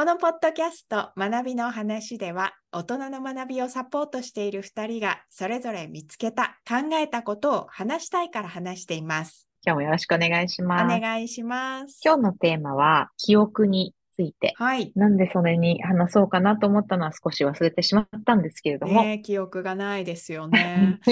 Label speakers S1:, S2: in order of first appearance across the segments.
S1: このポッドキャスト学びの話では大人の学びをサポートしている2人がそれぞれ見つけた考えたことを話したいから話しています。
S2: 今日もよろしくお願いし
S1: お
S2: ます。
S1: 願いします。
S2: 今日のテーマは記憶について。
S1: はい。
S2: なんでそれに話そうかなと思ったのは少し忘れてしまったんですけれども、
S1: ねえ記憶がないですよね。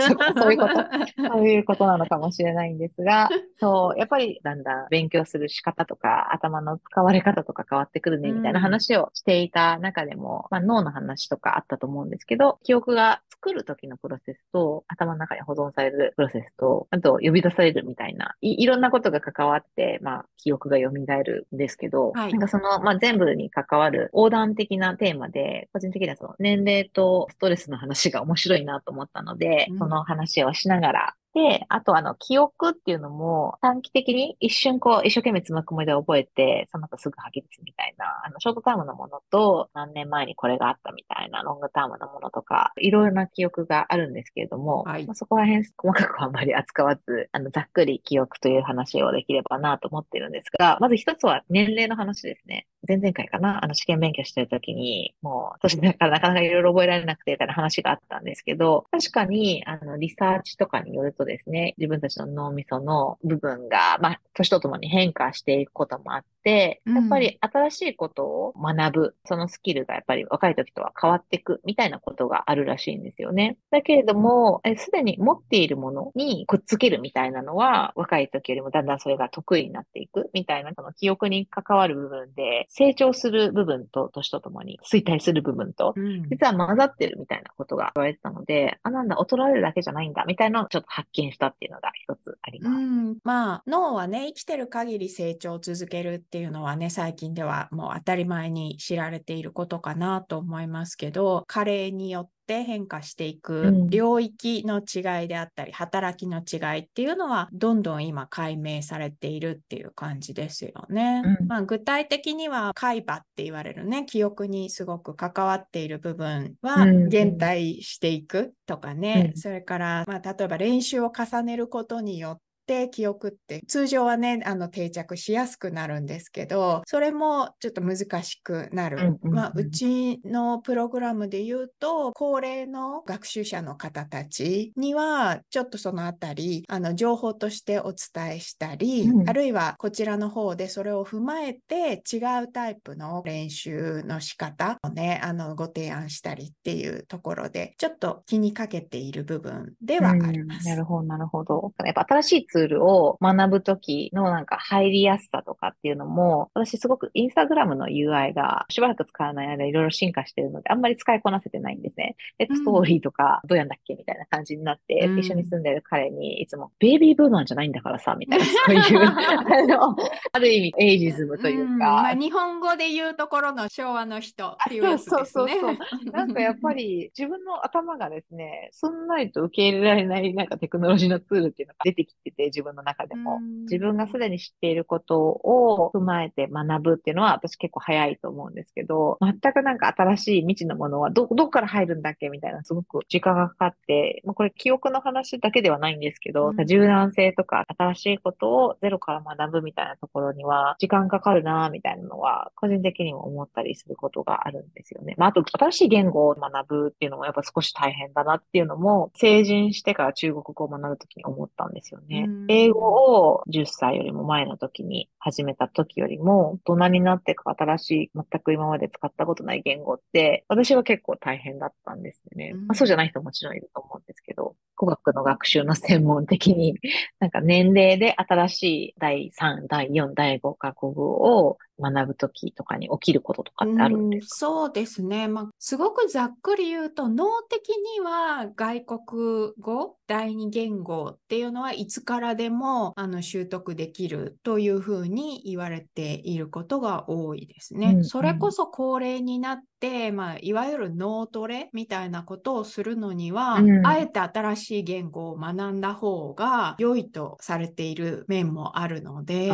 S2: そこそういうこと、そういうことなのかもしれないんですが、そう、やっぱりだんだん勉強する仕方とか、頭の使われ方とか変わってくるね、みたいな話をしていた中でも、まあ脳の話とかあったと思うんですけど、記憶が作る時のプロセスと、頭の中に保存されるプロセスと、あと呼び出されるみたいな、いいろんなことが関わって、まあ記憶が蘇るんですけど、
S1: はい
S2: なんかその、まあ全部に関わる横断的なテーマで、個人的にはその年齢とストレスの話が面白いなと思ったので、
S1: うん。
S2: その話をしながら、で、あとあの、記憶っていうのも短期的に一瞬こう、一生懸命つまくもりで覚えて、その後すぐ吐き出すみたいな、あの、ショートタームのものと、何年前にこれがあったみたいな、ロングタームのものとか、いろいろな記憶があるんですけれども、
S1: はい
S2: まあそこら辺細かくはあまり扱わず、あの、ざっくり記憶という話をできればなと思ってるんですが、まず一つは年齢の話ですね。前々回かな、あの、試験勉強してるときに、もう、年だからなかなかいろいろ覚えられなくて、みたいな話があったんですけど、確かに、あの、リサーチとかによるとですね、自分たちの脳みその部分が、まあ、年とともに変化していくこともあって、
S1: うん
S2: やっぱり新しいことを学ぶ、そのスキルがやっぱり若い時とは変わっていくみたいなことがあるらしいんですよね。だけれども、えすでに持っているものにくっつけるみたいなのは、若い時よりもだんだんそれが得意になっていくみたいな、その記憶に関わる部分で、成長する部分と年とともに衰退する部分と、
S1: うん
S2: 実は混ざってるみたいなことが言われてたので、あ、なんだ、衰えるだけじゃないんだ、みたいなのをちょっと発見したっていうのが一つあり
S1: う
S2: ます。
S1: ん、まあ脳はね生きてる限り成長を続けるっていうのはね最近ではもう当たり前に知られていることかなと思いますけど加齢によって変化していく
S2: うん。
S1: 領域の違いであったり、働きの違いっていうのはどんどん今解明されているっていう感じですよね。
S2: うん。
S1: まあ、具体的には海馬って言われるね記憶にすごく関わっている部分は
S2: うん
S1: 減退していくとかね、
S2: うん。
S1: それから、まあ、例えば練習を重ねることによって記憶って通常はねあの定着しやすくなるんですけどそれもちょっと難しくなる、まあ、うちのプログラムで言うと高齢の学習者の方たちにはちょっとそのあたりあの情報としてお伝えしたり、
S2: うん
S1: あるいはこちらの方でそれを踏まえて違うタイプの練習の仕方をねあのご提案したりっていうところでちょっと気にかけている部分ではあります。
S2: うんなるほど、なるほど。やっぱ新しいツールを学ぶときのなんか入りやすさとかっていうのも、私すごくインスタグラムの UI がしばらく使わない間いろいろ進化してるので、あんまり使いこなせてないんですね。で、
S1: うん
S2: ストーリーとかどうやんだっけみたいな感じになって、
S1: うん
S2: 一緒に住んでる彼にいつも、ベイビーブーマンじゃないんだからさ、みたいな、そういう、あの、ある意味エイジズムというか、
S1: んまあ、日本語で言うところの昭和の人っていうやつですね。
S2: そうそうそうなんかやっぱり自分の頭がですね、すんなりと受け入れられないなんかテクノロジーのツールっていうのが出てきてて、自分の中でも。
S1: うん
S2: 自分がすでに知っていることを踏まえて学ぶっていうのは私結構早いと思うんですけど、全くなんか新しい未知のものはど、どこから入るんだっけみたいなすごく時間がかかって、まあ、これ記憶の話だけではないんですけど、
S1: うん
S2: 柔軟性とか新しいことをゼロから学ぶみたいなところには時間かかるなみたいなのは個人的にも思ったりすることがあるんですよね。まあ、あと新しい言語を学ぶっていうのもやっぱ少し大変だなっていうのも成人してから中国語を学ぶときに思ったんですよね。
S1: うん
S2: 英語を10歳よりも前の時に始めた時よりも大人になってから新しい全く今まで使ったことない言語って私は結構大変だったんですよね。
S1: うん
S2: まあ、そうじゃない人ももちろんいると思うんですけど、語学の学習の専門的になんか年齢で新しい第3、第4、第5カ国語を学ぶときとかに起きることとかってあるんですか？
S1: うんそうですね、まあ、すごくざっくり言うと脳的には外国語第二言語っていうのはいつからでもあの習得できるというふうに言われていることが多いですね。
S2: うんうん。
S1: それこそ高齢になって、まあ、いわゆる脳トレみたいなことをするのには、
S2: うん。
S1: あえて新しい言語を学んだ方が良いとされている面もあるので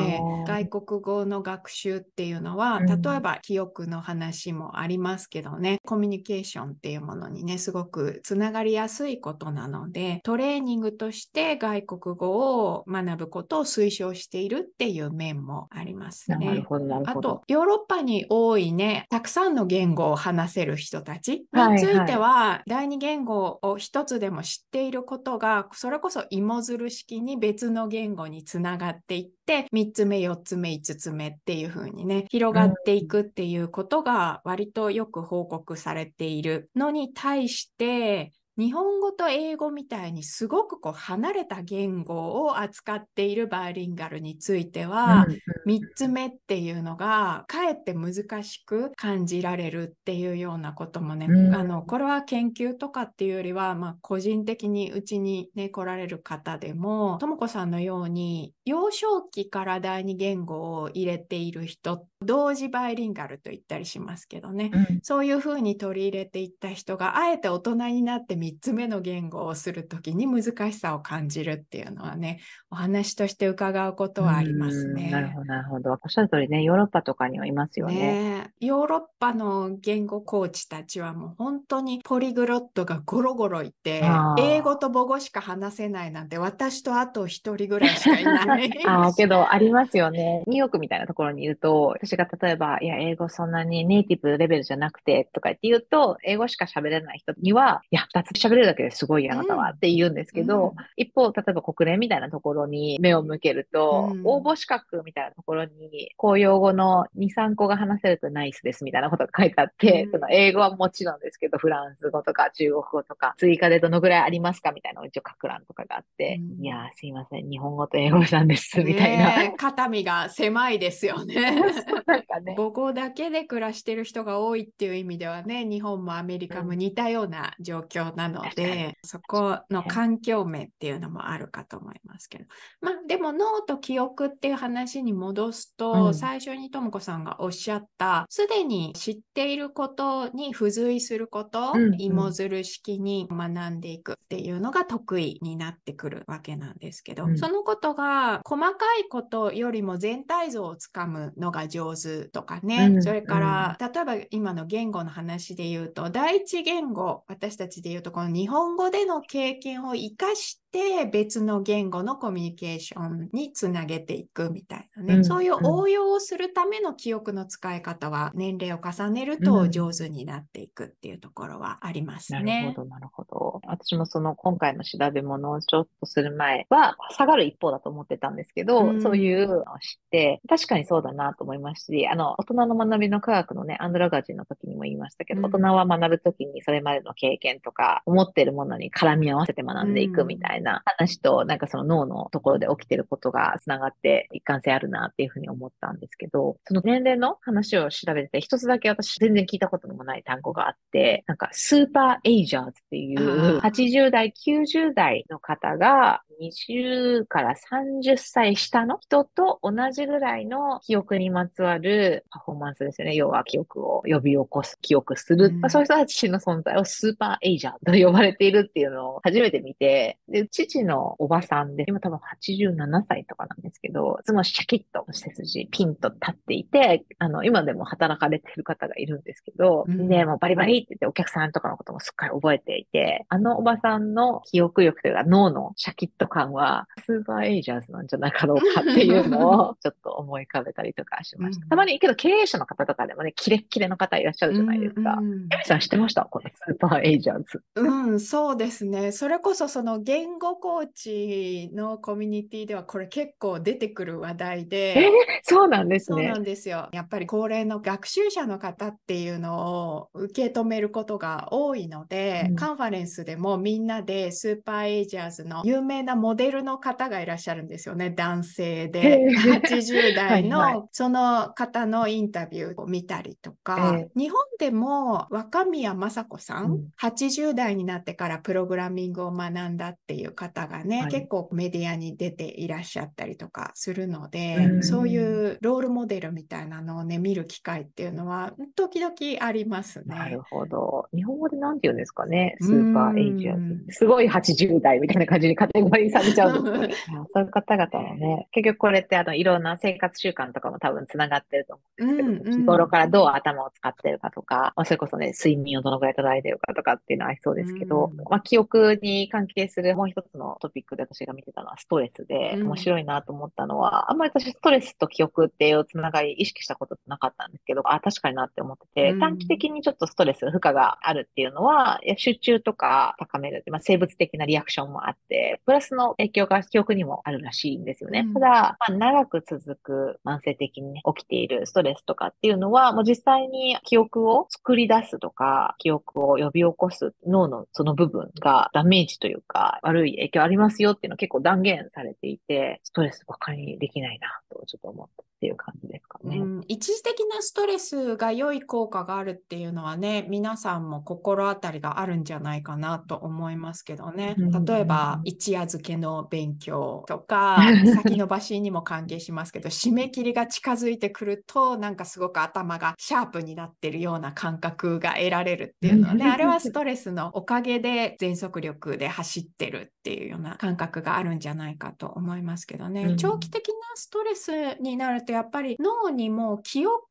S1: 外国語の学習ってっていうのは、
S2: うん
S1: 例えば記憶の話もありますけどね、コミュニケーションっていうものにね、すごくつながりやすいことなので、トレーニングとして外国語を学ぶことを推奨しているっていう面もありますね。
S2: なるほど、なる
S1: あと
S2: ほど。、
S1: ヨーロッパに多いね、たくさんの言語を話せる人たち
S2: はい
S1: については、第二言語を一つでも知っていることが、それこそ芋づる式に別の言語につながっていって、3つ目、4つ目、5つ目っていう風にね、広がっていくっていうことが割とよく報告されているのに対して、日本語と英語みたいにすごくこう離れた言語を扱っているバイリンガルについては、3つ目っていうのがかえって難しく感じられるっていうようなこともね、
S2: うん。
S1: あのこれは研究とかっていうよりは、まあ、個人的にうちに、ね、来られる方でもとも子さんのように幼少期から第二言語を入れている人同時バイリンガルと言ったりしますけどね、
S2: うん
S1: そういうふうに取り入れていった人があえて大人になって3つ目の言語をするときに難しさを感じるっていうのはねお話として伺うことはありますね。
S2: うんなるほど、なるほど。おっしゃる通りね、ヨーロッパとかにはいますよね。
S1: ねえヨーロッパの言語コーチたちはもう本当にポリグロットがゴロゴロいて英語と母語しか話せないなんて私とあと一人ぐらいしかいない。
S2: ああ、けど、ありますよね。ニューヨークみたいなところにいると、私が例えば、いや、英語そんなにネイティブレベルじゃなくて、とか言って言うと、英語しか喋れない人には、いや、二つ喋れるだけですごいよあなたは、
S1: うん
S2: って言うんですけど、
S1: うん。
S2: 一方、例えば国連みたいなところに目を向けると、
S1: うん。
S2: 応募資格みたいなところに、公用語の2、3個が話せるとナイスですみたいなことが書いてあって、
S1: うん。
S2: その英語はもちろんですけど、フランス語とか中国語とか、追加でどのぐらいありますかみたいなのを一応書く欄とかがあって、
S1: うん。
S2: いやー、すいません、日本語と英語なんです、みたいな。
S1: 肩身が狭いですよね。
S2: なんかね。
S1: 母語だけで暮らしてる人が多いっていう意味ではね、日本もアメリカも似たような状況なの
S2: 確かに。
S1: で、そこの環境面っていうのもあるかと思いますけど。まあでも脳と記憶っていう話に戻すと、
S2: うん。
S1: 最初にとも子さんがおっしゃった、すでに知っていることに付随すること、
S2: うんうん。
S1: 芋づる式に学んでいくっていうのが得意になってくるわけなんですけど、
S2: うん。
S1: そのことが細かいことよりも全体像をつかむのが上手とかね、
S2: うん
S1: それから、例えば今の言語の話で言うと第一言語私たちで言うとこの日本語での経験を生かして別の言語のコミュニケーションにつなげていくみたいなね、
S2: うん
S1: そういう応用をするための記憶の使い方は年齢を重ねると上手になっていくっていうところはあります
S2: な
S1: ね。
S2: るほど、なるほど。私もその今回の調べ物をちょっとする前は下がる一方だと思ってたんですけど、
S1: うん。
S2: そういうのを知って、確かにそうだなと思いますし、あの、大人の学びの科学のね、アンドラガジンの時にも言いましたけど、
S1: うん。
S2: 大人は学ぶ時にそれまでの経験とか、思ってるものに絡み合わせて学んでいくみたいな話と、なんかその脳のところで起きてることが繋がって一貫性あるなっていうふうに思ったんですけど、その年齢の話を調べてて、一つだけ私全然聞いたことのもない単語があって、なんかスーパーエイジャーズっていう
S1: あー。
S2: 80代、90代の方が20から30歳下の人と同じぐらいの記憶にまつわるパフォーマンスですよね。要は記憶を呼び起こす、記憶する。
S1: うん
S2: まあそういう人たちの存在をスーパーエイジャーと呼ばれているっていうのを初めて見て、で、父のおばさんで、今多分87歳とかなんですけど、いつもシャキッと背筋ピンと立っていて、あの、今でも働かれてる方がいるんですけど、
S1: うん
S2: で、もうバリバリって言ってお客さんとかのこともすっかり覚えていて、あのおばさんの記憶力というか脳のシャキッと感は、スーパーエイジャーズなんじゃなかろうかっていうのをちょっと思い浮かべたりとかしました。
S1: うん
S2: たまに、けど経営者の方とかでもね、キレッキレの方いらっしゃるじゃないですか。
S1: うんうん
S2: エミさん知ってました？このスーパーエイジャーズ。
S1: うん、そうですね。それこそその言語コーチのコミュニティではこれ結構出てくる話題
S2: えー
S1: で、
S2: そうなんですね
S1: そうな。んですよ。やっぱり高齢の学習者の方っていうのを受け止めることが多いので、
S2: うん
S1: カンファレンスでもみんなでスーパーエイジャーズの有名なモデルの方がいらっしゃるんですよね。男性で。
S2: へー
S1: 80代のその方のインタビューを見たりとか、
S2: え
S1: 日本でも若宮正子さん、
S2: うん。
S1: 80代になってからプログラミングを学んだっていう方がね、
S2: はい。
S1: 結構メディアに出ていらっしゃったりとかするので、
S2: うん
S1: そういうロールモデルみたいなのをね見る機会っていうのは時々ありますね。
S2: なる。ほど。日本語でなんて言うんですかね。スーパーエイジャーズ。すごい80代みたいな感じにカテゴリにされちゃうんです。よ。そういう方々もね、結局これってあのいろんな生活習慣とかも多分つながってると思うんですけど、うんうん、日頃からどう頭を使ってるかとか、まあ、それこそね、睡眠をどのくらい捉えてるかとかっていうのはありそうですけど、うん、まあ、記憶に関係するもう一つのトピックで私が見てたのはストレスで、面白いなと思ったのは、あんまり私ストレスと記憶っていうつながり意識したことなかったんですけど、あ、確かになって思ってて、短期的にちょっとストレス、負荷があるっていうのは、集中とか高める、まあ、生物的なリアクションもあって、プラスの影響が記憶にもあるらしいんですよね。うん、ただ、まあ、長く続く慢性的に、ね、起きているストレスとかっていうのは、もう実際に記憶を作り出すとか、記憶を呼び起こす脳のその部分がダメージというか、悪い影響ありますよっていうのは結構断言されていて、ストレスばかりできないなとちょっと思ったっていう感じですかね。
S1: うん、一時的なストレスが良い効果があるっていうのはね、皆さんも心当たりがあるんじゃないかなと思いますけどね。例えば、一夜漬けの勉強とか、先延ばしにも関係しますけど、締め切りが近づいてくると、なんかすごく頭がシャープになってるような感覚が得られるっていうのはね、あれはストレスのおかげで全速力で走ってるっていうような感覚があるんじゃないかと思いますけどね。長期的なストレスになるとやっぱり脳にも記憶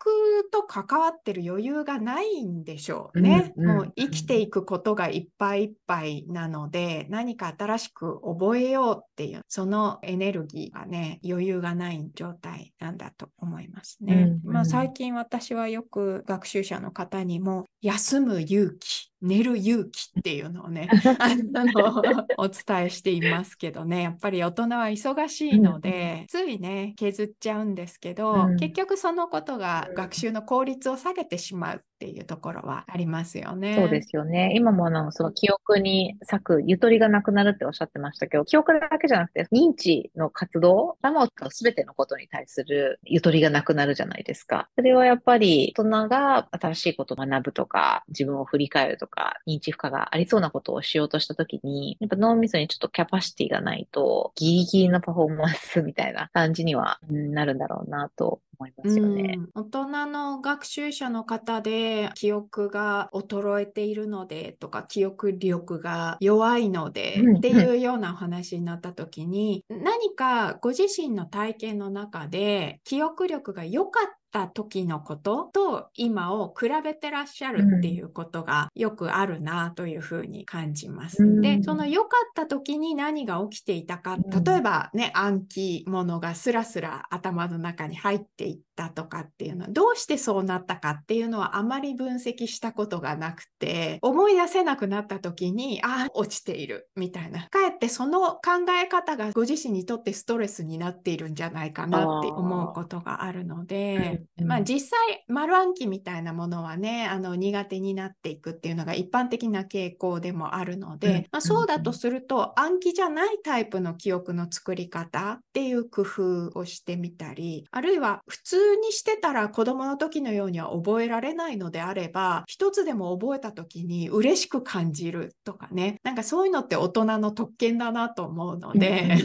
S1: と関わってる余裕がないんでしょうね。うんうん、もう生きていくことがいっぱいいっぱいなので何か新しく覚えようっていうそのエネルギーがね余裕がない状態なんだと思いますね。うんうん、まあ、最近私はよく学習者の方にも休む勇気寝る勇気っていうのをね あのお伝えしていますけどねやっぱり大人は忙しいので、ついね削っちゃうんですけど、うん、結局そのことが学習の効率を下げてしまうっていうところはありますよね。
S2: そうですよね。今もあのその記憶に咲くゆとりがなくなるっておっしゃってましたけど記憶だけじゃなくて認知の活動頭を使う全てのことに対するゆとりがなくなるじゃないですか。それはやっぱり大人が新しいことを学ぶとか自分を振り返るとかか認知負荷がありそうなことをしようとしたときに、やっぱ脳みそにちょっとキャパシティがないと、ギリギリのパフォーマンスみたいな感じにはなるんだろうなと思いますよね。
S1: 大人の学習者の方で記憶が衰えているのでとか記憶力が弱いのでっていうようなお話になった時に何かご自身の体験の中で記憶力が良かった時のことと今を比べてらっしゃるっていうことがよくあるなというふうに感じます。うん、で、その良かった時に何が起きていたか、例えばね、暗記物がスラスラ頭の中に入っていったとかっていうのはどうしてそうなったかっていうのはあまり分析したことがなくて思い出せなくなった時にああ落ちているみたいな。かえってその考え方がご自身にとってストレスになっているんじゃないかなって思うことがあるので、まあ、実際丸暗記みたいなものはねあの苦手になっていくっていうのが一般的な傾向でもあるので、まあ、そうだとすると暗記じゃないタイプの記憶の作り方っていう工夫をしてみたりあるいは普通にしてたら子供の時のようには覚えられないのであれば、一つでも覚えた時に嬉しく感じるとかね、なんかそういうのって大人の特権だなと思うので、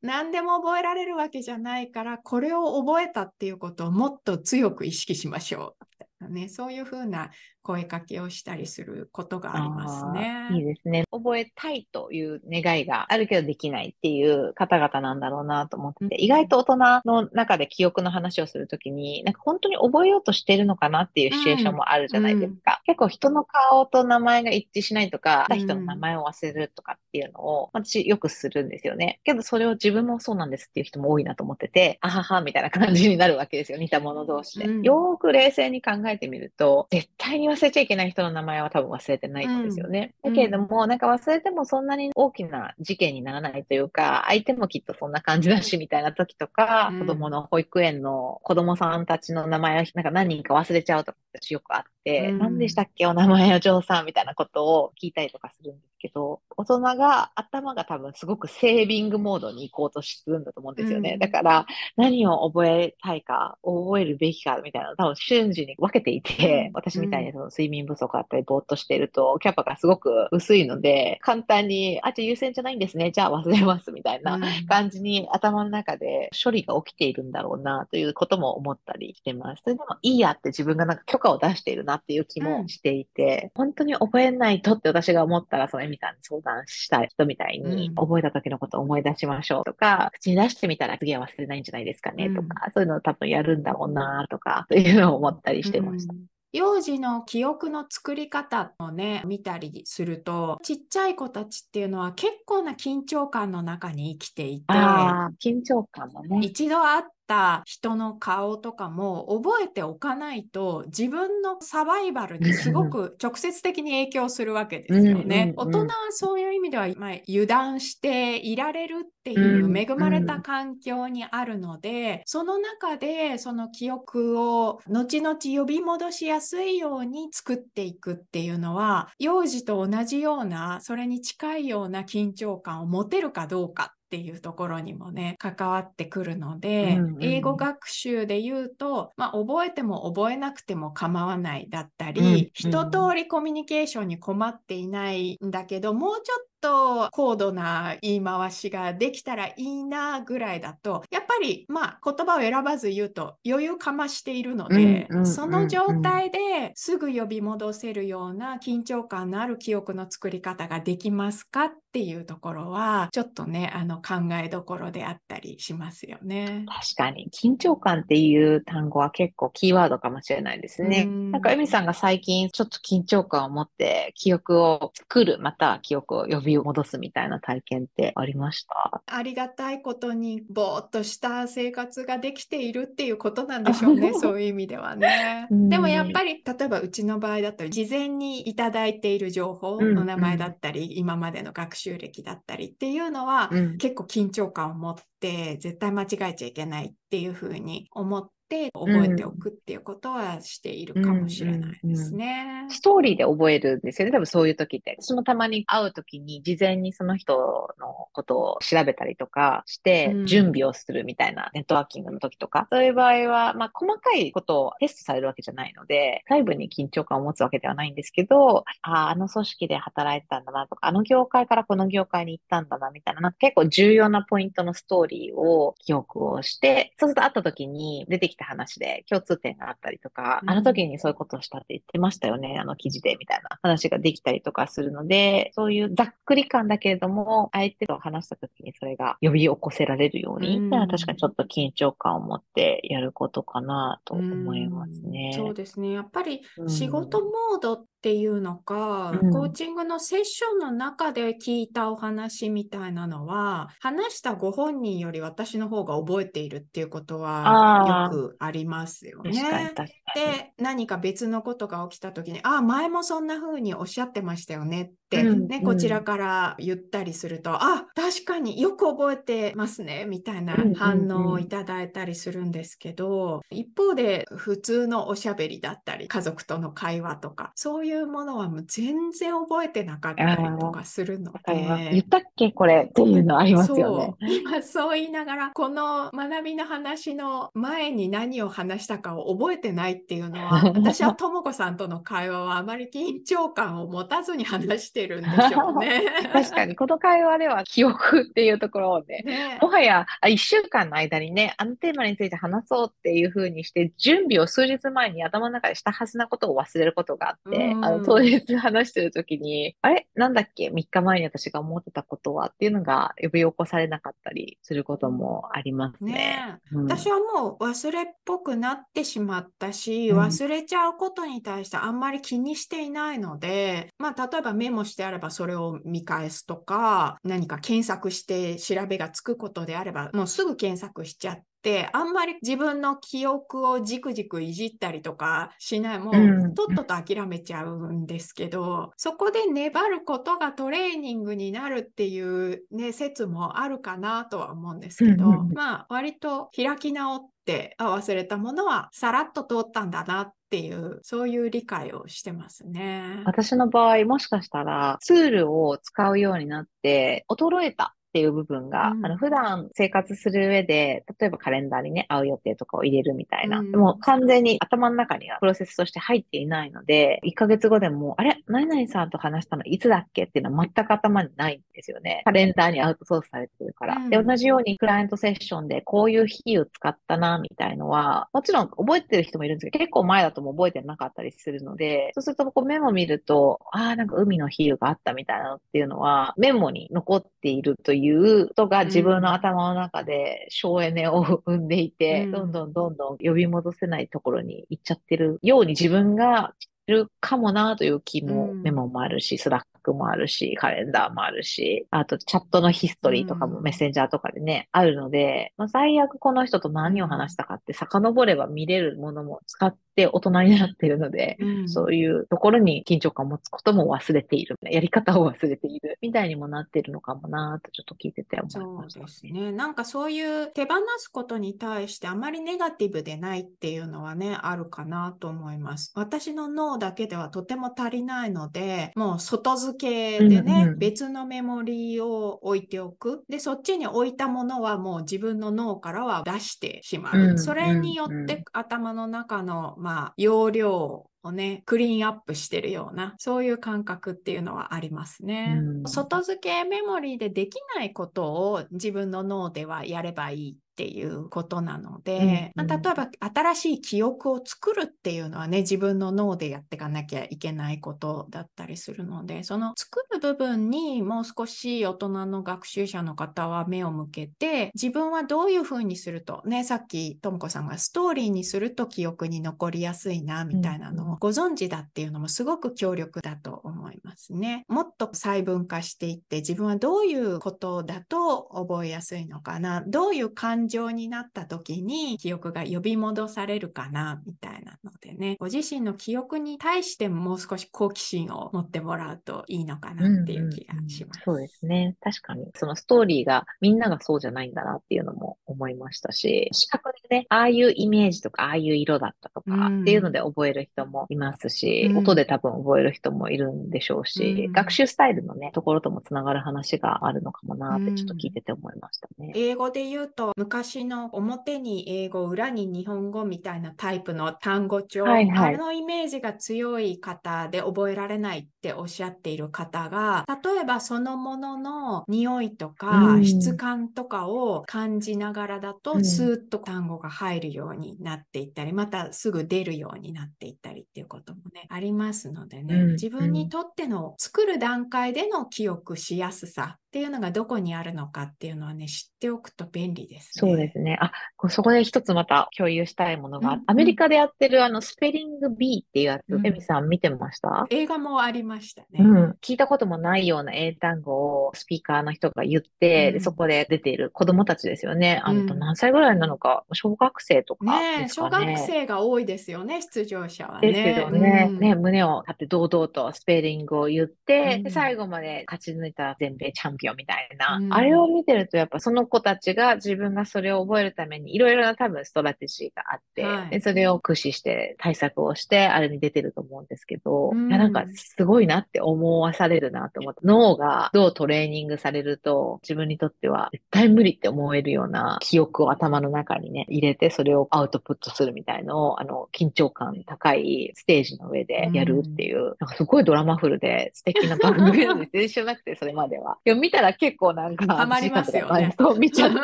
S1: 何でも覚えられるわけじゃないから、これを覚えたっていうことをもっと強く意識しましょう。ね、そういうふうな声かけをしたりすることがありますね。
S2: いいですね。覚えたいという願いがあるけどできないっていう方々なんだろうなと思ってて、うん、意外と大人の中で記憶の話をするときに、なんか本当に覚えようとしてるのかなっていうシチュエーションもあるじゃないですか。うん、結構人の顔と名前が一致しないとか、た人の名前を忘れるとかっていうのを、私よくするんですよね。けどそれを自分もそうなんですっていう人も多いなと思ってて、あははみたいな感じになるわけですよ。似た者同士で。うん、よーく冷静に考えてみると、絶対に忘れちゃいけない人の名前は多分忘れてないんですよね。うん、だけれども、なんか忘れてもそんなに大きな事件にならないというか、相手もきっとそんな感じだし、みたいな時とか、うん、子供の保育園の子供さんたちの名前をなんか何人か忘れちゃうとか私よくあって、うん、何でしたっけお名前お嬢さんみたいなことを聞いたりとかするんですけど、大人が頭が多分すごくセービングモードに行こうとするんだと思うんですよね。うん、だから何を覚えたいか、覚えるべきかみたいな多分瞬時に分けていて、私みたいにそのの睡眠不足あったり、ぼーっとしていると、キャパがすごく薄いので、簡単に、あ、じゃあ優先じゃないんですね。じゃあ忘れますみたいな感じに頭の中で処理が起きているんだろうなということも思ったりしてます。それでもいいやって自分がなんか許可を出しているなっていう気もしていて、うん、本当に覚えないとって私が思ったら、そのさんに相談した人みたいに、うん、覚えた時のことを思い出しましょうとか、口に出してみたら次は忘れないんじゃないですかねとか、うん、そういうのを多分やるんだろうなとか、というのを思ったりしてました。
S1: 幼児の記憶の作り方をね、見たりすると、ちっちゃい子たちっていうのは結構な緊張感の中に生きていて、
S2: 緊張感もね。
S1: 一度会った人の顔とかも覚えておかないと自分のサバイバルにすごく直接的に影響するわけですよね。大人はそういう意味では、まあ、油断していられるっていう恵まれた環境にあるので、その中でその記憶を後々呼び戻しやすいように作っていくっていうのは幼児と同じようなそれに近いような緊張感を持てるかどうかっていうところにもね関わってくるので、うんうん、英語学習で言うと、まあ、覚えても覚えなくても構わないだったり、うんうん、一通りコミュニケーションに困っていないんだけどもうちょっと高度な言い回しができたらいいなぐらいだとやっぱりまあ言葉を選ばず言うと余裕かましているので、うんうん、その状態ですぐ呼び戻せるような緊張感のある記憶の作り方ができますかっていうところはちょっとねあの考えどころであったりしますよね。
S2: 確かに緊張感っていう単語は結構キーワードかもしれないですね。んなんかエミさんが最近ちょっと緊張感を持って記憶を作るまたは記憶を呼びを戻すみたいな体験ってありました
S1: ありがたいことにぼーっとした生活ができているっていうことなんでしょうね。そういう意味ではね。でもやっぱり例えばうちの場合だと事前にいただいている情報の名前だったり、うんうん、今までの学習歴だったりっていうのは、うん、結構緊張感を持って絶対間違えちゃいけないっていうふうに思って覚えておくっていうことはしているかもしれないですね。うんうんうん、
S2: ストーリーで覚えるんですよね。多分そういう時って。私もたまに会う時に事前にその人のことを調べたりとかして準備をするみたいなネットワーキングの時とか、そういう場合は、まあ細かいことをテストされるわけじゃないので、外部に緊張感を持つわけではないんですけど、ああ、あの組織で働いてたんだなとか、あの業界からこの業界に行ったんだなみたいな、なんか結構重要なポイントのストーリーを記憶をして、そうすると会った時に出てきた話で共通点があったりとか、うん、あの時にそういうことをしたって言ってましたよね、あの記事でみたいな話ができたりとかするので、そういうざっくり感だけれども、相手と話した時にそれが呼び起こせられるように、うん、確かにちょっと緊張感を持ってやることかなと思いますね。
S1: うん、そうですね。やっぱり仕事モードっていうのか、うん、コーチングのセッションの中で聞いたお話みたいなのは、話したご本人より私の方が覚えているっていうことはよくありますよね。で、何か別のことが起きた時に、ああ、前もそんな風におっしゃってましたよねって、うんね、こちらから言ったりすると、あ、確かによく覚えてますね、みたいな反応をいただいたりするんですけど、一方で普通のおしゃべりだったり、家族との会話とか、そういうものはもう全然覚えてなかったりとかするので。
S2: 言ったっけこれっていうのありますよね。
S1: そう今そう言いながら、この学びの話の前に何を話したかを覚えてないっていうのは、私はとも子さんとの会話はあまり緊張感を持たずに話してるんでしょうね。
S2: 確かに、この会話では記憶っていうところをね、ねもはや1週間の間にね、あのテーマについて話そうっていうふうにして、準備を数日前に頭の中でしたはずなことを忘れることがあって、あの当日話してる時に、あれ？なんだっけ ?3 日前に私が思ってたことはっていうのが呼び起こされなかったりすることもありますね。ね
S1: うん、私はもう忘れっぽくなってしまったし、忘れちゃうことに対してあんまり気にしていないので、まあ例えばメモしてあればそれを見返すとか、何か検索して調べがつくことであれば、もうすぐ検索しちゃって、あんまり自分の記憶をじくじくいじったりとかしない、もうとっとと諦めちゃうんですけど、そこで粘ることがトレーニングになるっていうね、説もあるかなとは思うんですけど、まあ割と開き直って忘れたものはさらっと通ったんだなっていう、そういう理解をしてますね。
S2: 私の場合、もしかしたらツールを使うようになって、衰えたっていう部分が、
S1: うん
S2: あの、普段生活する上で、例えばカレンダーにね、会う予定とかを入れるみたいな。
S1: うん
S2: でも完全に頭の中にはプロセスとして入っていないので、1ヶ月後でも、あれ？何々さんと話したのいつだっけっていうのは全く頭にないんですよね。カレンダーにアウトソースされてるから。
S1: うん
S2: で、同じようにクライアントセッションでこういう日を使ったな、みたいのは、もちろん覚えてる人もいるんですけど、結構前だともう覚えてなかったりするので、そうするとこうメモ見ると、ああ、なんか海の比喩があったみたいなのっていうのは、メモに残っているということが自分の頭の中で省エネを生んでいて、
S1: うん。
S2: どんどんどんどん呼び戻せないところに行っちゃってるように自分がいるかもなという気も、
S1: うん。
S2: メモもあるし、 Slack もあるし、カレンダーもあるし、あとチャットのヒストリーとかも
S1: うん。
S2: メッセンジャーとかでね、あるので、まあ、最悪この人と何を話したかって遡れば見れるものも使って大人になっているので、
S1: うん
S2: そういうところに緊張感を持つことも忘れている。やり方を忘れている。みたいにもなっているのかもなとちょっと聞いてて思い
S1: そう
S2: ました、
S1: ですね。なんかそういう手放すことに対してあまりネガティブでないっていうのはね、あるかなと思います。私の脳だけではとても足りないので、もう外付けでね、
S2: うんうん
S1: 別のメモリーを置いておく。で、そっちに置いたものはもう自分の脳からは出してしまう。
S2: うん
S1: それによっ
S2: うん
S1: て頭の中の、まあ、容量をね、クリーンアップしてるような、そういう感覚っていうのはありますね。
S2: うん
S1: 外付けメモリーでできないことを自分の脳ではやればいいっていうことなので、
S2: うんうん
S1: まあ例えば新しい記憶を作るっていうのはね、自分の脳でやっていかなきゃいけないことだったりするので、その作る部分にもう少し大人の学習者の方は目を向けて、自分はどういうふうにすると、ね、さっきともこさんがストーリーにすると記憶に残りやすいな、みたいなのをご存知だっていうのもすごく強力だと思いますね。もっと細分化していって、自分はどういうことだと覚えやすいのかな、どういう感情になった時に記憶が呼び戻されるかな、みたいなの。でね、ご自身の記憶に対してももう少し好奇心を持ってもらうといいのかなっていう気がします。
S2: うんうんうんそうですね。確かに。そのストーリーがみんながそうじゃないんだなっていうのも思いましたし、視覚でね、ああいうイメージとか、ああいう色だったとか
S1: うん
S2: っていうので覚える人もいますし、
S1: うん
S2: 音で多分覚える人もいるんでしょうし、
S1: うん
S2: 学習スタイルのね、ところともつながる話があるのかもなってちょっと聞いてて思いましたね。
S1: 英語で言うと昔の表に英語裏に日本語みたいなタイプの単語帳、
S2: はいはい。
S1: あのイメージが強い方で覚えられないっておっしゃっている方が例えばそのものの匂いとか
S2: うん。
S1: 質感とかを感じながらだと、
S2: うん。
S1: スーッと単語が入るようになっていったりまたすぐ出るようになっていったりっていうこともねありますのでね、
S2: うん。
S1: 自分にとっての作る段階での記憶しやすさっていうのがどこにあるのかっていうのはね知っておくと便利ですね。
S2: そうですね。あ、こそこで一つまた共有したいものが、
S1: うん。
S2: アメリカでやってるあのスペリング B っていうやつ、
S1: うん。
S2: エミさん見てました？
S1: 映画もありましたね。
S2: うん、聞いたこともないような英単語をスピーカーの人が言って、
S1: うん。
S2: でそこで出ている子供たちですよね。あの、
S1: うん
S2: 何歳ぐらいなのか、小学生とか
S1: ね。え、
S2: です
S1: 小。学生が多いですよね、出場者はね。
S2: ですけどね、
S1: うん。
S2: ね、胸を張って堂々とスペリングを言って、
S1: うん。
S2: で、最後まで勝ち抜いた全米チャンピオンみたいな、
S1: うん。
S2: あれを見てると、やっぱその子たちが自分がそれを覚えるためにいろいろな多分ストラテジーがあって、
S1: はい。
S2: で、それを駆使して対策をして、あれに出てると思うんですけど、
S1: うん
S2: いや、なんかすごいなって思わされるなと思って、脳がどうトレーニングされると、自分にとっては絶対無理って思えるような記憶を頭の中にね、入れて、それをアウトプットするみたいのを、あの、緊張感高いステージの上でやるっていう、なんかすごいドラマフルで素敵な番組なんです。全然知らなくて、それまでは。でも見たら結構なんか、
S1: ハマりますよね
S2: そう見ちゃって。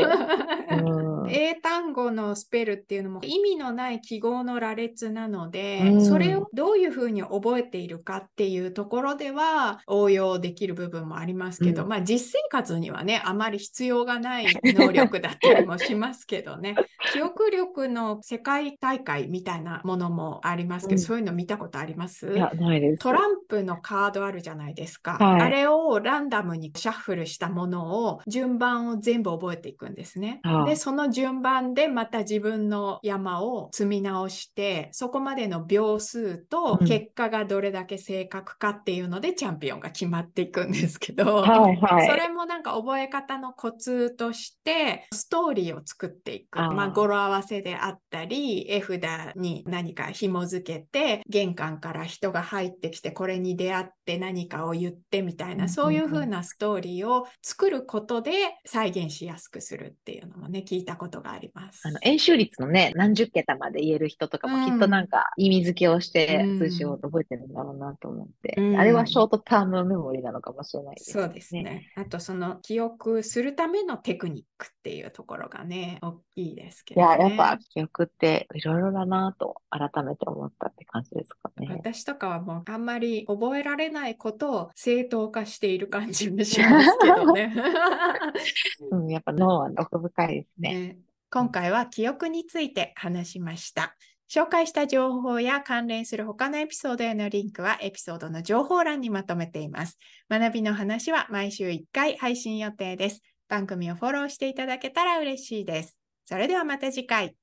S2: うん
S1: 英単語のスペルっていうのも意味のない記号の羅列なので、
S2: うん。
S1: それをどういうふうに覚えているかっていうところでは応用できる部分もありますけど、
S2: うん。
S1: まあ実生活にはねあまり必要がない能力だったりもしますけどね。記憶力の世界大会みたいなものもありますけど、
S2: うん。
S1: そういうの見たことあります？
S2: いや、ないです。
S1: トランプのカードあるじゃないですか。
S2: はい。
S1: あれをランダムにシャッフルしたものを順番を全部覚えていくんですね。で、その順番でまた自分の山を積み直して、そこまでの秒数と結果がどれだけ正確かっていうので、チャンピオンが決まっていくんですけど、はいはい、それもなんか覚え方のコツとして、ストーリーを作っていく。まあ、語呂合わせであったり、絵札に何か紐付けて、玄関から人が入ってきて、これに出会って何かを言ってみたいな、そういう風なストーリーを作ることで再現しやすくするっていうのもね、聞いたことがあります。
S2: あの、演習率のね、何十桁まで言える人とかもきっとなんか意味付けをして数字を覚えてるんだろうなと思って、うん、あれはショートタームメモリなのかもしれないです
S1: ね。そうですね。あとその記憶するためのテクニックっていうところがね、大きいですけど、ね、
S2: いや、やっぱ記憶っていろいろだなと改めて思ったって感じですかね。
S1: 私とかはもうあんまり覚えられないことを正当化している感じもしますけどね。
S2: うん、やっぱ脳は奥深いですね。ね
S1: 今回は記憶について話しました。紹介した情報や関連する他のエピソードへのリンクはエピソードの情報欄にまとめています。学びの話は毎週1回配信予定です。番組をフォローしていただけたら嬉しいです。それではまた次回。